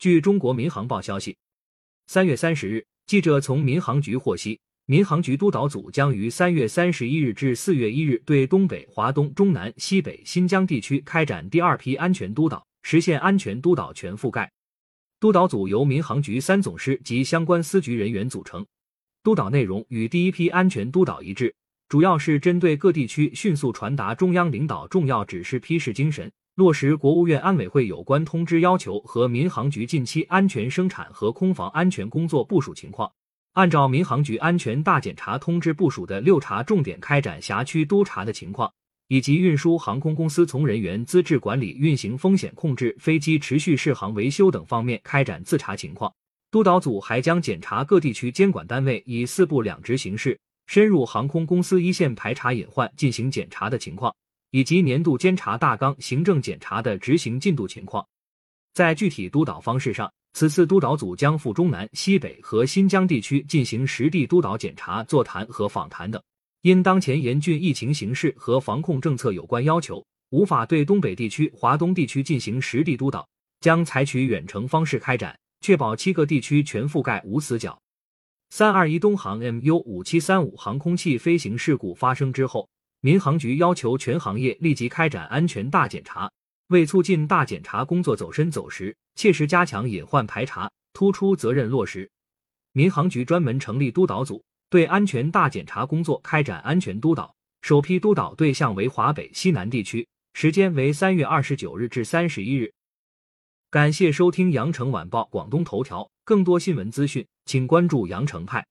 据中国民航报消息，三月三十日，记者从民航局获悉，民航局督导组将于三月三十一日至四月一日对东北、华东、中南、西北、新疆地区开展第二批安全督导，实现安全督导全覆盖。督导组由民航局三总师及相关司局人员组成，督导内容与第一批安全督导一致，主要是针对各地区迅速传达中央领导重要指示批示精神，落实国务院安委会有关通知要求和民航局近期安全生产和空防安全工作部署情况，按照民航局安全大检查通知部署的六查重点开展辖区督查的情况。以及运输航空公司从人员资质管理、运行风险控制、飞机持续适航维修等方面开展自查情况。督导组还将检查各地区监管单位以四部两职形式深入航空公司一线排查隐患进行检查的情况，以及年度监察大纲行政检查的执行进度情况。在具体督导方式上，此次督导组将赴中南、西北和新疆地区进行实地督导检查、座谈和访谈等。因当前严峻疫情形势和防控政策有关要求，无法对东北地区、华东地区进行实地督导，将采取远程方式开展，确保七个地区全覆盖无死角。三二一东航 MU 五七三五航空器飞行事故发生之后，民航局要求全行业立即开展安全大检查，为促进大检查工作走深走实，切实加强隐患排查，突出责任落实，民航局专门成立督导组。对安全大检查工作开展安全督导，首批督导对象为华北、西南地区，时间为三月二十九日至三十一日。感谢收听羊城晚报广东头条，更多新闻资讯，请关注羊城派。